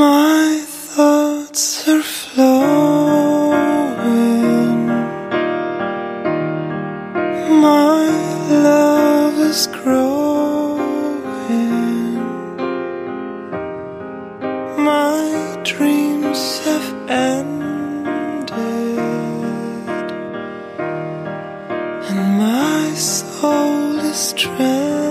My thoughts are flowing. My love is growing. My dreams have ended, and my soul is trapped.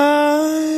I